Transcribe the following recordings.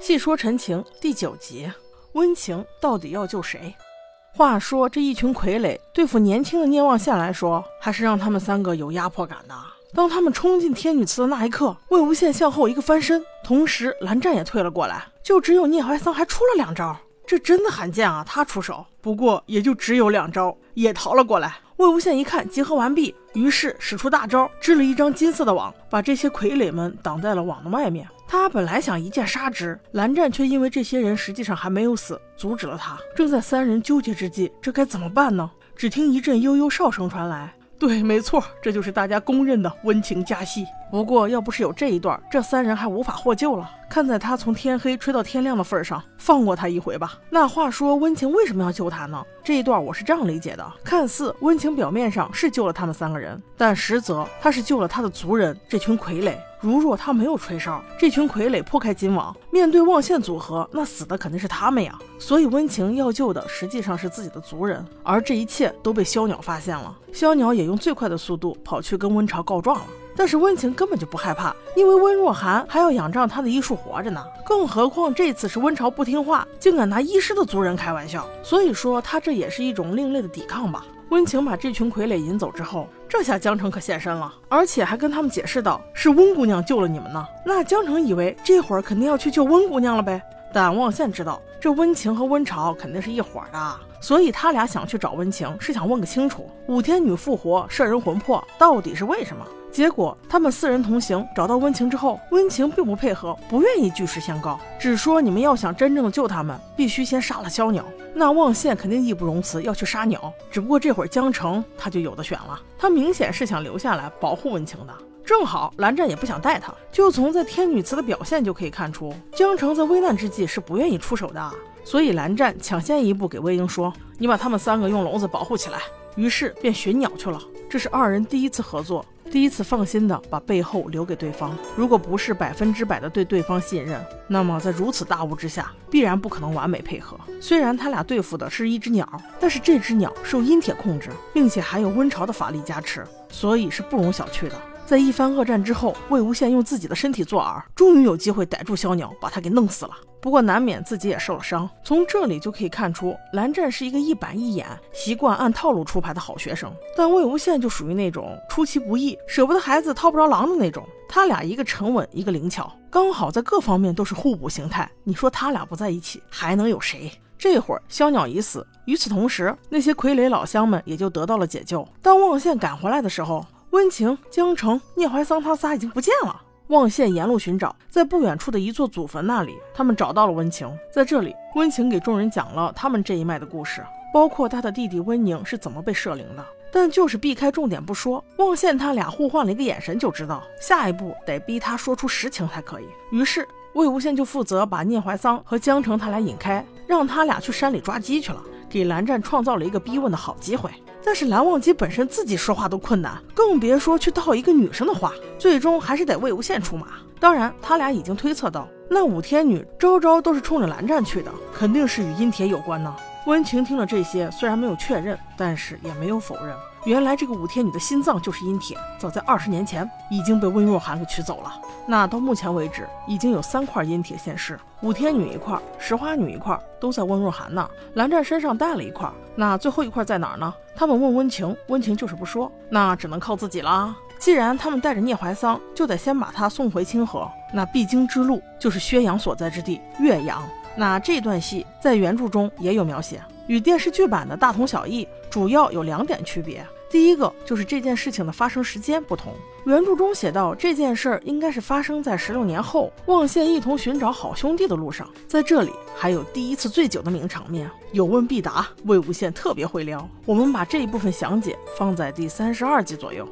细说陈情第九集，温情到底要救谁？话说这一群傀儡对付年轻的聂望县来说，还是让他们三个有压迫感的。当他们冲进天女祠的那一刻，魏无羡向后一个翻身，同时蓝湛也退了过来，就只有聂怀桑还出了两招，这真的罕见啊！他出手，不过也就只有两招，也逃了过来。魏无羡一看集合完毕，于是使出大招，织了一张金色的网，把这些傀儡们挡在了网的外面。他本来想一剑杀之，蓝湛却因为这些人实际上还没有死，阻止了他。正在三人纠结之际，这该怎么办呢？只听一阵悠悠哨声传来。对，没错，这就是大家公认的温情加戏。不过，要不是有这一段，这三人还无法获救了。看在他从天黑吹到天亮的份上，放过他一回吧。那话说，温情为什么要救他呢？这一段我是这样理解的：看似温情表面上是救了他们三个人，但实则他是救了他的族人这群傀儡。如若他没有吹哨，这群傀儡破开金网，面对望线组合，那死的肯定是他们呀。所以温情要救的实际上是自己的族人，而这一切都被萧鸟发现了。萧鸟也用最快的速度跑去跟温潮告状了。但是温情根本就不害怕，因为温若寒还要仰仗他的医术活着呢。更何况这次是温潮不听话，竟敢拿医师的族人开玩笑，所以说他这也是一种另类的抵抗吧。温情把这群傀儡引走之后，这下江城可现身了，而且还跟他们解释道：“是温姑娘救了你们呢。”那江城以为这会儿肯定要去救温姑娘了呗。但望线知道这温情和温潮肯定是一伙的，所以他俩想去找温情，是想问个清楚：五天女复活摄人魂魄到底是为什么？结果他们四人同行，找到温情之后，温情并不配合，不愿意据实相告，只说你们要想真正的救他们，必须先杀了萧鸟。那望线肯定义不容辞，要去杀鸟。只不过这会儿江城他就有的选了，他明显是想留下来保护温情的。正好蓝湛也不想带他，就从在天女祠的表现就可以看出，江城在危难之际是不愿意出手的。所以蓝湛抢先一步给魏婴说：“你把他们三个用笼子保护起来。”于是便寻鸟去了。这是二人第一次合作。第一次放心的把背后留给对方，如果不是百分之百的对对方信任，那么在如此大雾之下，必然不可能完美配合。虽然他俩对付的是一只鸟，但是这只鸟受阴铁控制，并且还有温潮的法力加持，所以是不容小觑的。在一番恶战之后，魏无羡用自己的身体做饵，终于有机会逮住小鸟，把它给弄死了。不过难免自己也受了伤，从这里就可以看出，蓝湛是一个一板一眼、习惯按套路出牌的好学生。但魏无羡就属于那种出其不意、舍不得孩子套不着狼的那种。他俩一个沉稳，一个灵巧，刚好在各方面都是互补形态。你说他俩不在一起，还能有谁？这会儿萧鸟已死，与此同时，那些傀儡老乡们也就得到了解救。当望线赶回来的时候，温情、江城、聂怀桑他仨已经不见了。望线沿路寻找，在不远处的一座祖坟那里，他们找到了温情。在这里，温情给众人讲了他们这一脉的故事，包括他的弟弟温宁是怎么被摄灵的。但就是避开重点不说，望线他俩互换了一个眼神，就知道下一步得逼他说出实情才可以。于是魏无羡就负责把聂怀桑和江城他俩引开，让他俩去山里抓鸡去了，给蓝湛创造了一个逼问的好机会。但是蓝忘机本身自己说话都困难，更别说去套一个女生的话。最终还是得魏无羡出马。当然，他俩已经推测到，那五天女招招都是冲着蓝湛去的，肯定是与阴铁有关呢。温情听了这些，虽然没有确认，但是也没有否认。原来这个五天女的心脏就是阴铁，早在二十年前已经被温若寒给取走了。那到目前为止，已经有三块阴铁现世，五天女一块，石花女一块，都在温若寒那。蓝湛身上带了一块，那最后一块在哪儿呢？他们问温情，温情就是不说，那只能靠自己啦。既然他们带着聂怀桑，就得先把他送回清河。那必经之路就是薛洋所在之地岳阳。那这段戏在原著中也有描写。与电视剧版的大同小异，主要有两点区别。第一个就是这件事情的发生时间不同。原著中写到，这件事儿应该是发生在十六年后，望县一同寻找好兄弟的路上。在这里还有第一次醉酒的名场面，有问必答，魏无羡特别会撩。我们把这一部分详解放在第三十二集左右。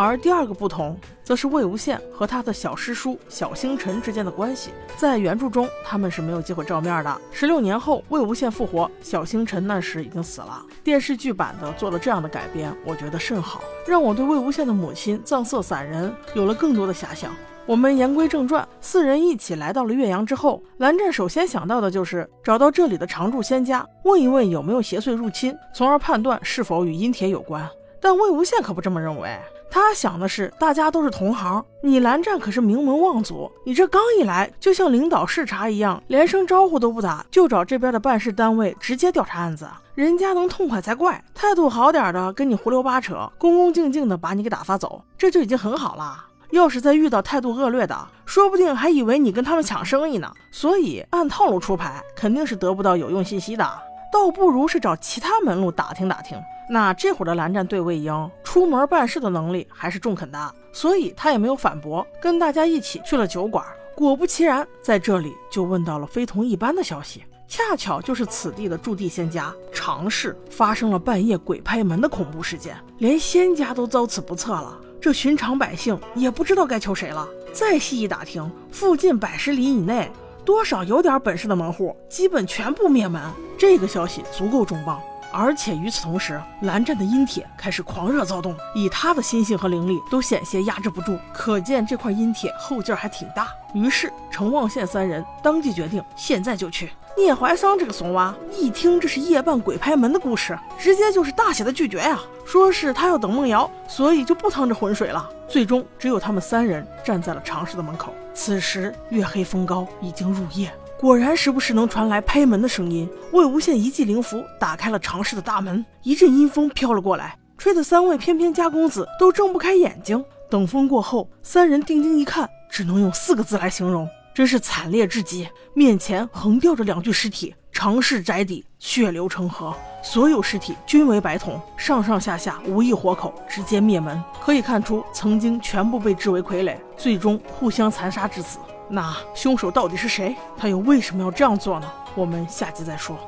而第二个不同，则是魏无羡和他的小师叔小星辰之间的关系。在原著中，他们是没有机会照面的。十六年后，魏无羡复活，小星辰那时已经死了。电视剧版的做了这样的改编，我觉得甚好，让我对魏无羡的母亲藏色散人有了更多的遐想。我们言归正传，四人一起来到了岳阳之后，蓝湛首先想到的就是找到这里的常住仙家，问一问有没有邪祟入侵，从而判断是否与阴铁有关。但魏无羡可不这么认为。他想的是，大家都是同行，你蓝湛可是名门望族，你这刚一来就像领导视察一样，连声招呼都不打，就找这边的办事单位直接调查案子，人家能痛快才怪。态度好点的跟你胡溜八扯，恭恭敬敬的把你给打发走，这就已经很好了。要是再遇到态度恶劣的，说不定还以为你跟他们抢生意呢。所以按套路出牌，肯定是得不到有用信息的，倒不如是找其他门路打听打听。那这会儿的蓝湛对魏婴出门办事的能力还是中肯的，所以他也没有反驳，跟大家一起去了酒馆。果不其然，在这里就问到了非同一般的消息，恰巧就是此地的驻地仙家常氏发生了半夜鬼拍门的恐怖事件，连仙家都遭此不测了，这寻常百姓也不知道该求谁了。再细一打听，附近百十里以内，多少有点本事的门户基本全部灭门。这个消息足够重磅。而且与此同时，蓝湛的阴铁开始狂热躁动，以他的心性和灵力都险些压制不住，可见这块阴铁后劲还挺大。于是程望县三人当即决定，现在就去。聂怀桑这个怂娃一听这是夜半鬼拍门的故事，直接就是大写的拒绝呀，说是他要等梦瑶，所以就不趟这浑水了。最终只有他们三人站在了常氏的门口。此时月黑风高，已经入夜。果然，时不时能传来拍门的声音。魏无羡一记灵符打开了常氏的大门，一阵阴风飘了过来，吹得三位翩翩家公子都睁不开眼睛。等风过后，三人定睛一看，只能用四个字来形容：真是惨烈至极。面前横吊着两具尸体，常氏宅邸血流成河，所有尸体均为白瞳，上上下下无一活口，直接灭门。可以看出，曾经全部被置为傀儡，最终互相残杀致死。那凶手到底是谁？他又为什么要这样做呢？我们下集再说。